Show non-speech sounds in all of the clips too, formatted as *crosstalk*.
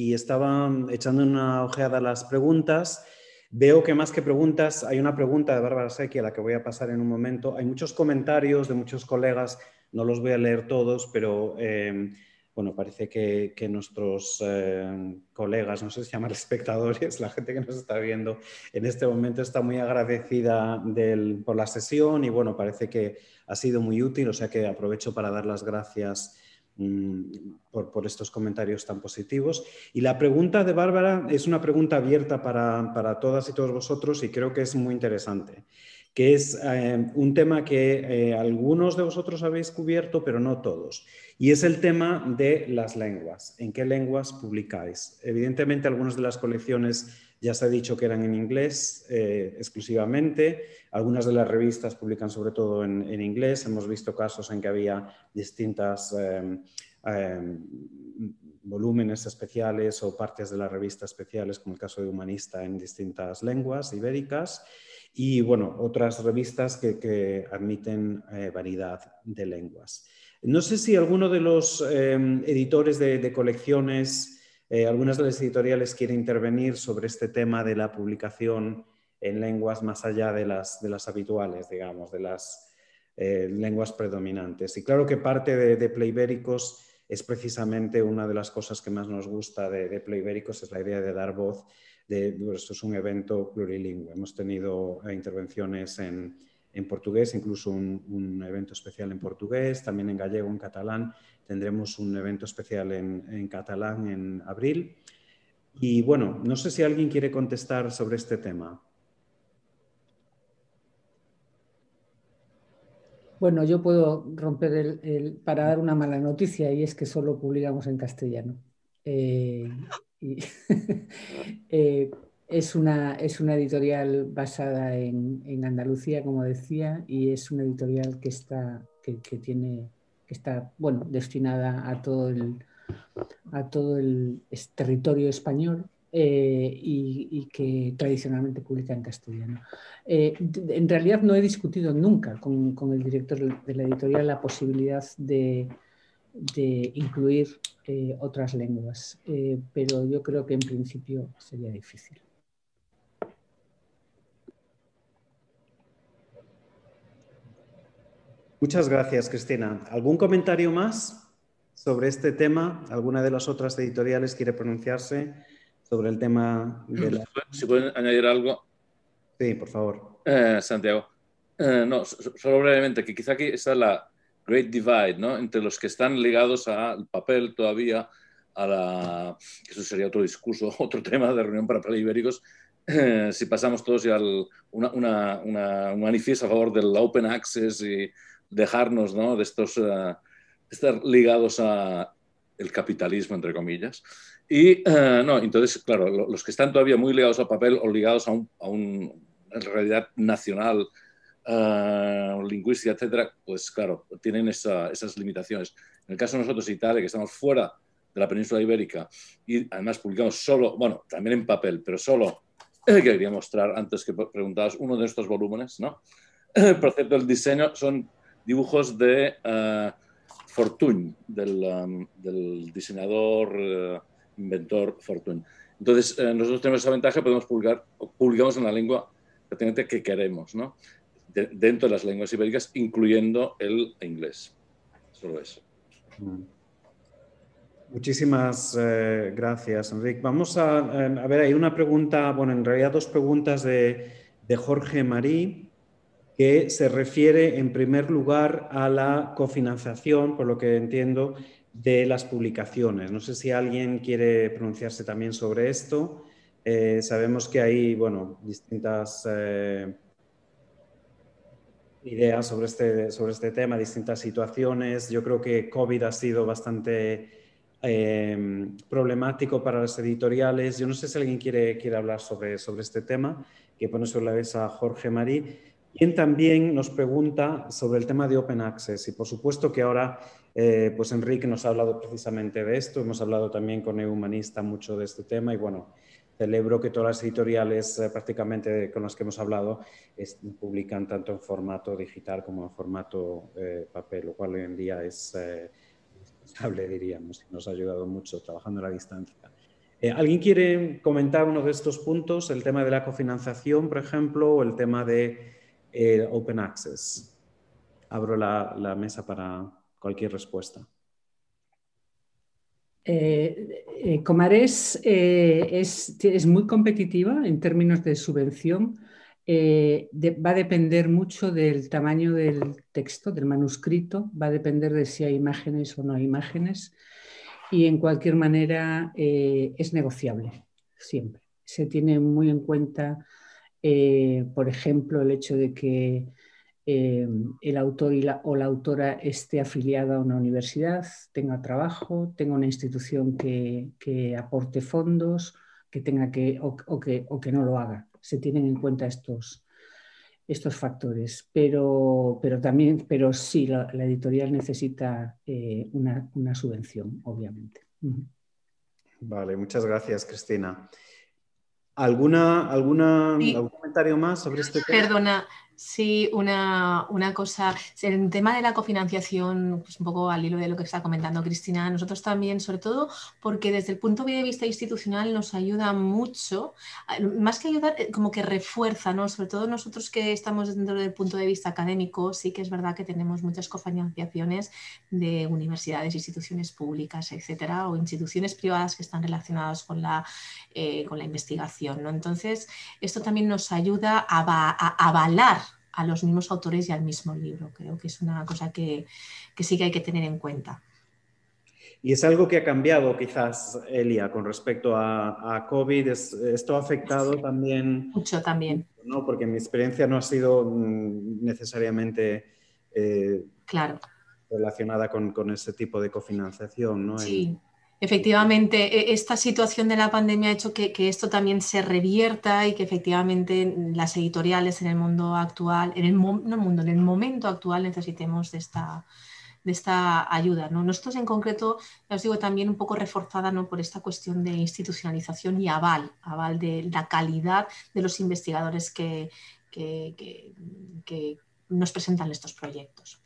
y estaba echando una ojeada a las preguntas. Veo que más que preguntas, hay una pregunta de Bárbara Secchi a la que voy a pasar en un momento. Hay muchos comentarios de muchos colegas, no los voy a leer todos, pero eh, bueno, parece que, nuestros eh, colegas, no sé si llamar *laughs* espectadores, la gente que nos está viendo en este momento está muy agradecida por la sesión y bueno, parece que ha sido muy útil, o sea que aprovecho para dar las gracias mm, por, estos comentarios tan positivos. Y la pregunta de Bárbara es una pregunta abierta para, para todas y todos vosotros y creo que es muy interesante que es eh, un tema que eh, algunos de vosotros habéis cubierto, pero no todos. Y es el tema de las lenguas. ¿En qué lenguas publicáis? Evidentemente, algunas de las colecciones ya se ha dicho que eran en inglés eh, exclusivamente. Algunas de las revistas publican sobre todo en, inglés. Hemos visto casos en que había distintas volúmenes especiales o partes de la revista especiales, como el caso de Humanista, en distintas lenguas ibéricas y bueno, otras revistas que, admiten eh, variedad de lenguas. No sé si alguno de los em, editores de, colecciones, eh, algunas de las editoriales quiere intervenir sobre este tema de la publicación en lenguas más allá de las, de las habituales, digamos, de las eh, lenguas predominantes. Y claro que parte de, de Playbéricos es precisamente una de las cosas que más nos gusta de, de Playbéricos, es la idea de dar voz esto es un evento plurilingüe. Hemos tenido eh, intervenciones en, portugués, incluso un, evento especial en portugués, también en gallego, en catalán. Tendremos un evento especial en, catalán en abril. Y bueno, no sé si alguien quiere contestar sobre este tema. Bueno, yo puedo romper el, para dar una mala noticia y es que solo publicamos en castellano. Eh, *laughs* Eh, es, una, es una editorial basada en, Andalucía, como decía, y es una editorial que está, que, tiene, que está bueno, destinada a todo el, a todo el territorio español eh, y, que tradicionalmente publica en castellano. Eh, en realidad no he discutido nunca con, con, el director de la editorial la posibilidad de, de incluir eh, otras lenguas, pero yo creo que en principio sería difícil. Muchas gracias, Cristina. ¿Algún comentario más sobre este tema? ¿Alguna de las otras editoriales quiere pronunciarse sobre el tema de la... Si pueden añadir algo. Sí, por favor. Eh, Santiago. no, solo brevemente, que quizá aquí está la, Great Divide, ¿no? Entre los que están ligados al papel todavía, a la... Eso sería otro discurso, *laughs* otro tema de reunión para ibéricos, eh, si pasamos todos ya al, una, una, un manifiesto a favor del open access y dejarnos ¿no? de estos, uh, estar ligados a el capitalismo, entre comillas. Y, uh, no, entonces, claro, los que están todavía muy ligados al papel o ligados a un, a un en realidad nacional uh, lingüística, etcétera, pues claro, tienen esas limitaciones. En el caso de nosotros, Italia, que estamos fuera de la península ibérica y además publicamos solo, bueno, también en papel, pero solo, que quería mostrar antes que preguntabas, uno de estos volúmenes, ¿no? Por cierto, el diseño son dibujos de uh, del, diseñador, uh, inventor Fortuny. Entonces, eh, nosotros tenemos esa ventaja, podemos publicar, publicamos en la lengua que queremos, ¿no? dentro de las lenguas ibéricas, incluyendo el inglés. Solo eso. Mm. Muchísimas eh, gracias, Enrique. Vamos a, a, ver, hay una pregunta, bueno, en realidad dos preguntas de, de Jorge Marí, que se refiere en primer lugar a la cofinanciación, por lo que entiendo, de las publicaciones. No sé si alguien quiere pronunciarse también sobre esto. Eh, sabemos que hay, bueno, distintas... Eh, ideas sobre este, sobre este tema, distintas situaciones. Yo creo que COVID ha sido bastante em, problemático para las editoriales. Yo no sé si alguien quiere, quiere hablar sobre, sobre este tema, que pone sobre la mesa Jorge Marí, quien también nos pregunta sobre el tema de Open Access. Y por supuesto que ahora, eh, pues Enrique nos ha hablado precisamente de esto, hemos hablado también con Eumanista mucho de este tema y bueno, celebro que todas las editoriales eh, prácticamente con las que hemos hablado publican tanto en formato digital como en formato eh, papel, lo cual hoy en día es eh, indispensable, diríamos, y nos ha ayudado mucho trabajando a la distancia. ¿Alguien quiere comentar uno de estos puntos? El tema de la cofinanciación, por ejemplo, o el tema de eh, Open Access. Abro la, mesa para cualquier respuesta. Eh, Comares es, es, muy competitiva en términos de subvención. va a depender mucho del tamaño del texto, del manuscrito, va a depender de si hay imágenes o no hay imágenes y en cualquier manera eh, es negociable siempre. Se tiene muy en cuenta, eh, por ejemplo, el hecho de que eh, el autor o la autora esté afiliada a una universidad, tenga trabajo, tenga una institución que, aporte fondos, que tenga que o, que o que no lo haga. Se tienen en cuenta estos, estos factores. Pero, pero también, pero sí, la, editorial necesita eh, una, subvención, obviamente. Vale, muchas gracias, Cristina. ¿Alguna, alguna, ¿Algún comentario más sobre este tema? Perdona, Sí, una, cosa. El tema de la cofinanciación, pues un poco al hilo de lo que está comentando Cristina, nosotros también, sobre todo porque desde el punto de vista institucional nos ayuda mucho, más que ayudar, eh, como que refuerza, ¿no? Sobre todo nosotros que estamos dentro del punto de vista académico, sí que es verdad que tenemos muchas cofinanciaciones de universidades, instituciones públicas, etcétera, o instituciones privadas que están relacionadas con la, eh, con la investigación, ¿no? Entonces, esto también nos ayuda a avalar a los mismos autores y al mismo libro. Creo que es una cosa que, sí que hay que tener en cuenta. Y es algo que ha cambiado quizás, Elia, con respecto a, COVID. esto ha afectado también... Mucho también. ¿no? Porque mi experiencia no ha sido mm, necesariamente eh, claro. relacionada con, con, ese tipo de cofinanciación. ¿no? Sí. Efectivamente, e, esta situación de la pandemia ha hecho que, esto también se revierta y que efectivamente las editoriales en el mundo actual, en el, mundo, en el momento actual necesitemos de esta, de esta ayuda. ¿no? Nosotros en concreto, ya os digo, también un poco reforzada ¿no? por esta cuestión de institucionalización y aval, aval de la calidad de los investigadores que, nos presentan estos proyectos.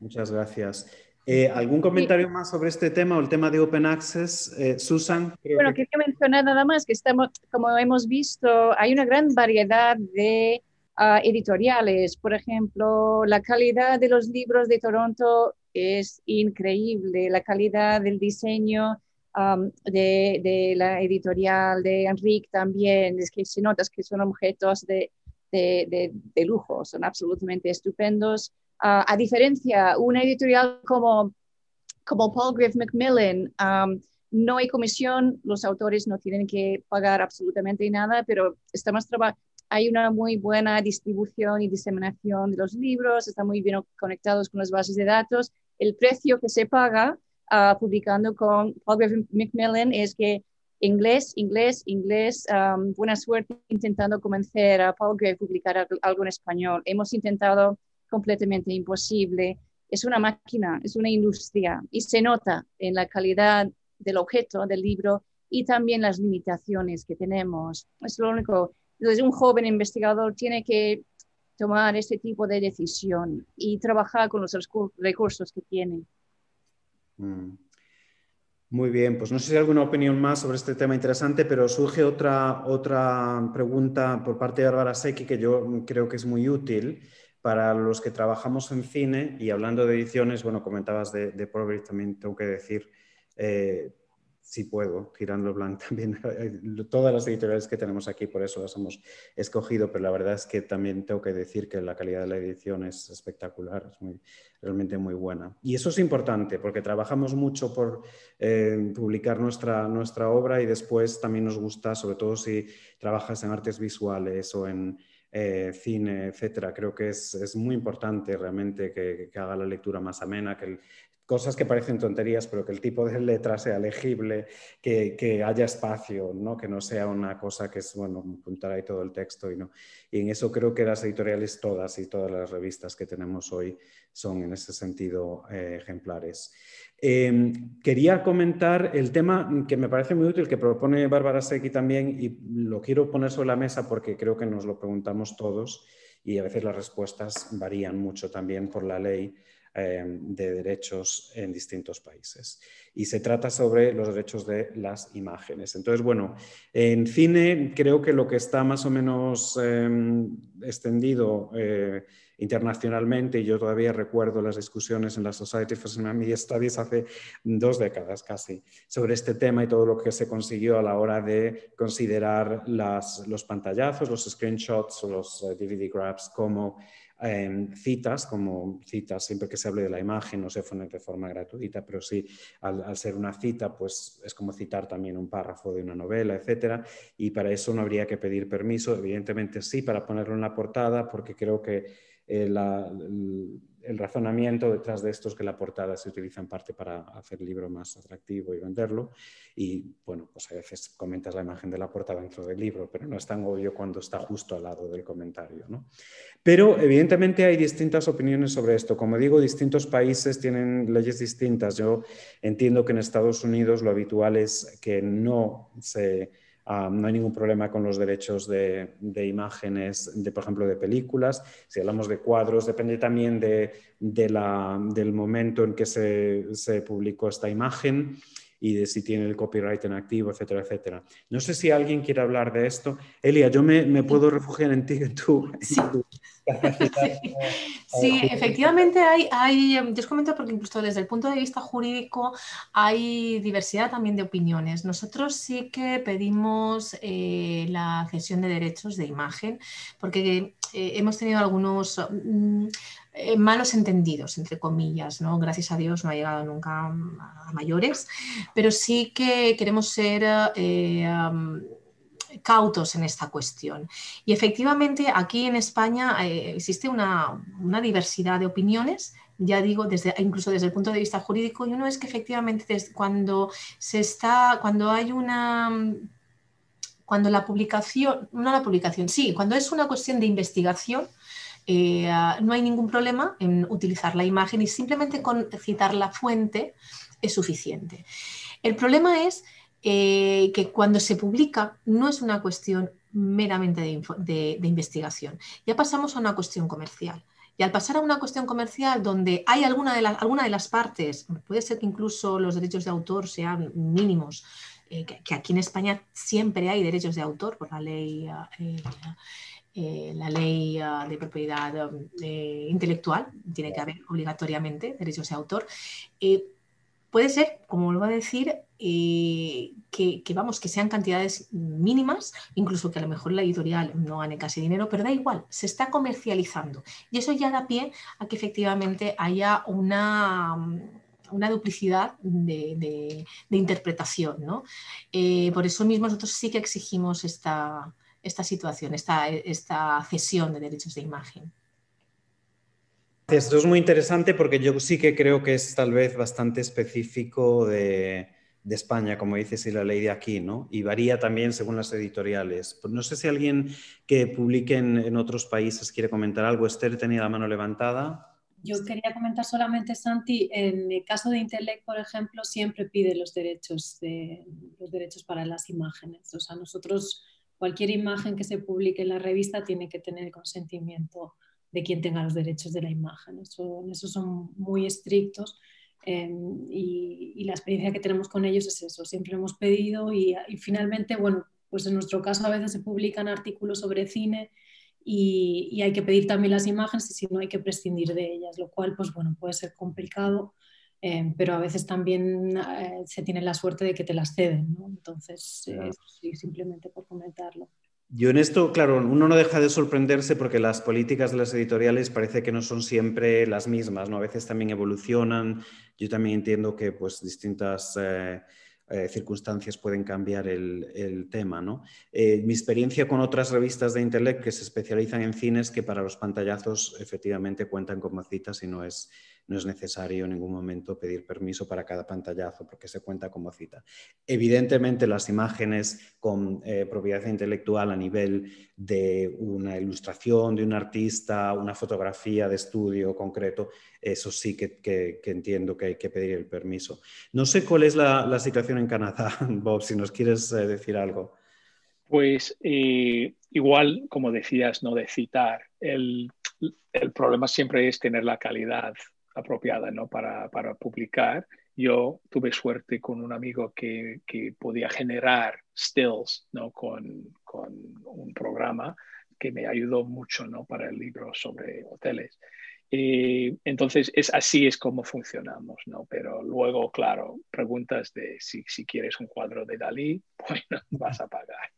Muchas gracias. Eh, ¿Algún comentario más sobre este tema o el tema de Open Access? Eh, Susan. Bueno, quería mencionar nada más que estamos, como hemos visto, hay una gran variedad de ah, editoriales. Por ejemplo, la calidad de los libros de Toronto es increíble, la calidad del diseño de, la editorial de Enrique también, es que se nota que son objetos de, de lujo, son absolutamente estupendos a diferencia, una editorial como, como Paul Griff Macmillan, no hay comisión, los autores no tienen que pagar absolutamente nada, pero estamos hay una muy buena distribución y diseminación de los libros, están muy bien conectados con las bases de datos. El precio que se paga uh, publicando con Paul Griff Macmillan es que inglés, inglés, inglés, buena suerte intentando convencer a Paul Griff a publicar algo en español. Hemos intentado completamente imposible. Es una máquina, es una industria y se nota en la calidad del objeto del libro y también las limitaciones que tenemos. Es lo único. Entonces, un joven investigador tiene que tomar este tipo de decisión y trabajar con los recursos que tiene. Mm. Muy bien, pues no sé si hay alguna opinión más sobre este tema interesante, pero surge otra, otra pregunta por parte de Bárbara Secchi que yo creo que es muy útil para los que trabajamos en cine, y hablando de ediciones, bueno, comentabas de, de también tengo que decir, eh, si puedo, tirando blanco *laughs* también, todas las editoriales que tenemos aquí, por eso las hemos escogido, pero la verdad es que también tengo que decir que la calidad de la edición es espectacular, es muy, realmente muy buena. Y eso es importante, porque trabajamos mucho por eh, publicar nuestra, nuestra obra y después también nos gusta, sobre todo si trabajas en artes visuales o en eh, cine, etcétera. Creo que es, muy importante realmente que, haga la lectura más amena, que cosas que parecen tonterías, pero que el tipo de letra sea legible, que, haya espacio, ¿no? que no sea una cosa que es, bueno, apuntar ahí todo el texto. Y, no. y en eso creo que las editoriales todas y todas las revistas que tenemos hoy son en ese sentido eh, ejemplares. Em, quería comentar el tema que me parece muy útil, que propone Bárbara Secchi también, y lo quiero poner sobre la mesa porque creo que nos lo preguntamos todos y a veces las respuestas varían mucho también por la ley. Em, de derechos en distintos países. Y se trata sobre los derechos de las imágenes. Entonces, bueno, en cine creo que lo que está más o menos em, extendido eh, internacionalmente, y yo todavía recuerdo las discusiones en la Society for Cinema Media Studies hace dos décadas casi, sobre este tema y todo lo que se consiguió a la hora de considerar las, los pantallazos, los screenshots o los DVD eh, grabs como citas, como citas, siempre que se hable de la imagen, no se ponen de forma gratuita, pero sí, al, ser una cita, pues es como citar también un párrafo de una novela, etcétera, y para eso no habría que pedir permiso, evidentemente sí, para ponerlo en la portada, porque creo que eh, la, el razonamiento detrás de esto es que la portada se utiliza en parte para hacer el libro más atractivo y venderlo. Y bueno, pues a veces comentas la imagen de la portada dentro del libro, pero no es tan obvio cuando está justo al lado del comentario. ¿no? Pero evidentemente hay distintas opiniones sobre esto. Como digo, distintos países tienen leyes distintas. Yo entiendo que en Estados Unidos lo habitual es que no se Ah, no hay ningún problema con los derechos de, imágenes, de, por ejemplo, de películas. Si hablamos de cuadros, depende también de, del momento en que se, se, publicó esta imagen y de si tiene el copyright en activo, etcétera, etcétera. No sé si alguien quiere hablar de esto. Elia, yo me, me puedo refugiar en ti, en tu, sí. *laughs* sí, efectivamente hay, hay, em, yo os comento porque incluso desde el punto de vista jurídico hay diversidad también de opiniones. Nosotros sí que pedimos eh, la cesión de derechos de imagen porque eh, hemos tenido algunos... Mm, eh, malos entendidos, entre comillas, ¿no? Gracias a Dios no ha llegado nunca a mayores, pero sí que queremos ser eh, cautos en esta cuestión. Y efectivamente aquí en España eh, existe una, diversidad de opiniones ya digo, desde, incluso desde el punto de vista jurídico, y uno es que efectivamente cuando se está, cuando hay una cuando la publicación, no la publicación, sí, cuando es una cuestión de investigación, eh, no hay ningún problema en utilizar la imagen y simplemente con citar la fuente es suficiente. El problema es eh, que cuando se publica no es una cuestión meramente de, investigación, ya pasamos a una cuestión comercial. Y al pasar a una cuestión comercial donde hay alguna de, alguna de las partes, puede ser que incluso los derechos de autor sean mínimos, eh, que, aquí en España siempre hay derechos de autor por la ley eh, la ley ah, de propiedad eh, intelectual, tiene que haber obligatoriamente derechos de autor. Eh, puede ser, como vuelvo a decir, que, vamos, que sean cantidades mínimas, incluso que a lo mejor la editorial no gane casi dinero, pero da igual, se está comercializando. Y eso ya da pie a que efectivamente haya una, una duplicidad de, interpretación. ¿no? por eso mismo nosotros sí que exigimos esta, esta situación, esta, esta cesión de derechos de imagen. Esto es muy interesante porque yo sí que creo que es tal vez bastante específico de, de, España, como dices, y la ley de aquí, ¿no? Y varía también según las editoriales. Pues no sé si alguien que publique en, en, otros países quiere comentar algo. Esther tenía la mano levantada. Yo quería comentar solamente, Santi, en el caso de Intelec, por ejemplo, siempre pide los derechos, de, los derechos para las imágenes. O sea, nosotros cualquier imagen que se publique en la revista tiene que tener el consentimiento de quien tenga los derechos de la imagen. Eso, son muy estrictos em, y, la experiencia que tenemos con ellos es eso. Siempre hemos pedido y, finalmente, bueno, pues en nuestro caso a veces se publican artículos sobre cine y, y, hay que pedir también las imágenes y si no hay que prescindir de ellas, lo cual pues bueno, puede ser complicado eh, pero a veces también eh, se tiene la suerte de que te las ceden, ¿no? Entonces, eh, sí, simplemente por comentarlo. Yo en esto, claro, uno no deja de sorprenderse porque las políticas de las editoriales parece que no son siempre las mismas, ¿no? A veces también evolucionan. Yo también entiendo que pues distintas circunstancias pueden cambiar el, el tema, ¿no? mi experiencia con otras revistas de Intellect que se especializan en cines que para los pantallazos efectivamente cuentan como citas y no es no es necesario en ningún momento pedir permiso para cada pantallazo porque se cuenta como cita. Evidentemente las imágenes con eh, propiedad intelectual a nivel de una ilustración de un artista, una fotografía de estudio concreto, eso sí que, entiendo que hay que pedir el permiso. No sé cuál es la, situación en Canadá, *laughs* Bob, si nos quieres eh, decir algo. Pues eh, igual, como decías, no de citar, el, el problema siempre es tener la calidad apropiada ¿no? para, para, publicar. Yo tuve suerte con un amigo que, que podía generar stills ¿no? con, con, un programa que me ayudó mucho ¿no? para el libro sobre hoteles. Y entonces es así es como funcionamos, ¿no? Pero luego, claro, preguntas de si, si quieres un cuadro de Dalí, *laughs* bueno, vas a pagar.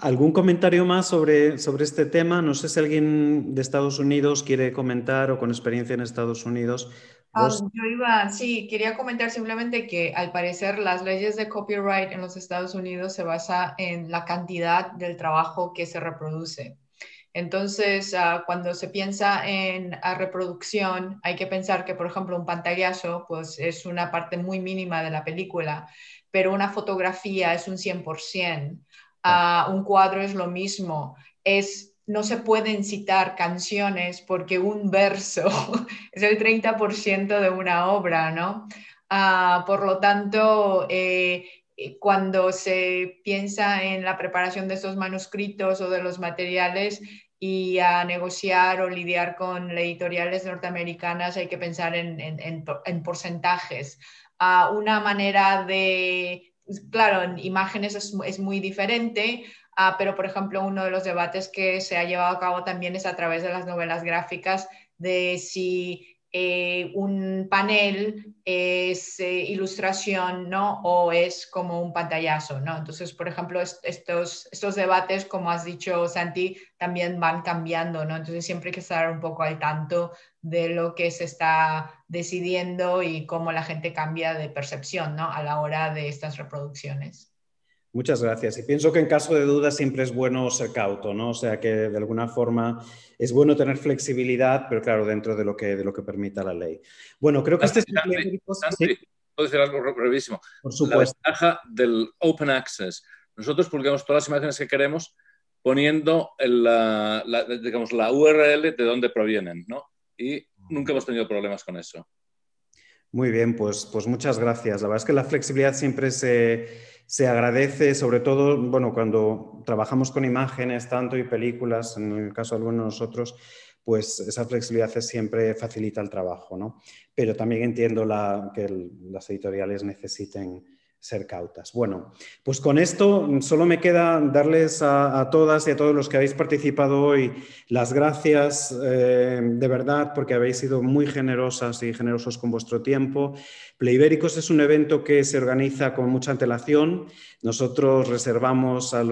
¿Algún comentario más sobre, sobre este tema? No sé si alguien de Estados Unidos quiere comentar o con experiencia en Estados Unidos. Ah, yo iba, sí, quería comentar simplemente que al parecer las leyes de copyright en los Estados Unidos se basa en la cantidad del trabajo que se reproduce. Entonces, ah, cuando se piensa en reproducción, hay que pensar que, por ejemplo, un pantallazo pues, es una parte muy mínima de la película, pero una fotografía es un 100%, uh, un cuadro es lo mismo. Es, no se pueden citar canciones porque un verso *laughs* es el 30% de una obra, ¿no? Uh, por lo tanto, eh, cuando se piensa en la preparación de estos manuscritos o de los materiales y a negociar o lidiar con editoriales norteamericanas, hay que pensar en, en, porcentajes. Uh, una manera de, claro, en imágenes es, es muy diferente, uh, pero por ejemplo uno de los debates que se ha llevado a cabo también es a través de las novelas gráficas de si eh, un panel es eh, ilustración, ¿no? O es como un pantallazo, ¿no? Entonces, por ejemplo, estos, estos debates, como has dicho, Santi, también van cambiando, ¿no? Entonces, siempre hay que estar un poco al tanto de lo que se está decidiendo y cómo la gente cambia de percepción, ¿no? A la hora de estas reproducciones. Muchas gracias. Y pienso que en caso de duda siempre es bueno ser cauto, ¿no? O sea que de alguna forma es bueno tener flexibilidad, pero claro, dentro de lo que, de lo que permita la ley. Bueno, creo que este es ¿Puedo decir algo brevísimo? Por supuesto. La ventaja del Open Access. Nosotros publicamos todas las imágenes que queremos poniendo la, digamos, la URL de dónde provienen, ¿no? Y nunca hemos tenido problemas con eso. Muy bien, pues, pues muchas gracias. La verdad es que la flexibilidad siempre se, se agradece, sobre todo, bueno, cuando trabajamos con imágenes tanto y películas, en el caso de algunos de nosotros, pues esa flexibilidad siempre facilita el trabajo, ¿no? Pero también entiendo que las editoriales necesiten ser cautas. Bueno, pues con esto solo me queda darles a, todas y a todos los que habéis participado hoy las gracias eh, de verdad porque habéis sido muy generosas y generosos con vuestro tiempo. Playbéricos es un evento que se organiza con mucha antelación. Nosotros reservamos a,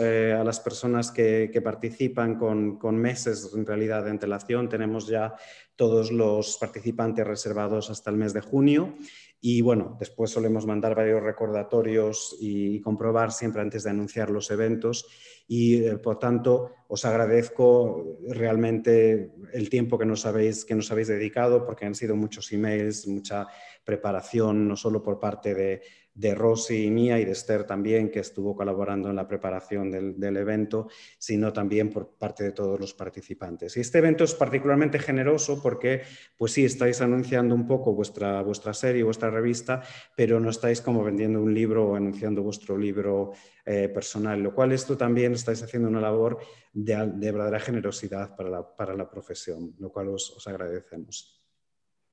eh, las personas que, participan con, con meses en realidad de antelación. Tenemos ya todos los participantes reservados hasta el mes de junio y bueno, después solemos mandar varios recordatorios y, comprobar siempre antes de anunciar los eventos. Y eh, por tanto, os agradezco realmente el tiempo que nos, habéis, que nos habéis dedicado, porque han sido muchos emails, mucha preparación, no solo por parte de, de Rosy y mía y de Esther también, que estuvo colaborando en la preparación del, evento, sino también por parte de todos los participantes. Y este evento es particularmente generoso porque, pues sí, estáis anunciando un poco vuestra, vuestra serie, vuestra revista, pero no estáis como vendiendo un libro o anunciando vuestro libro eh, personal, lo cual esto también estáis haciendo una labor de, verdadera generosidad para la, para la, profesión, lo cual os agradecemos.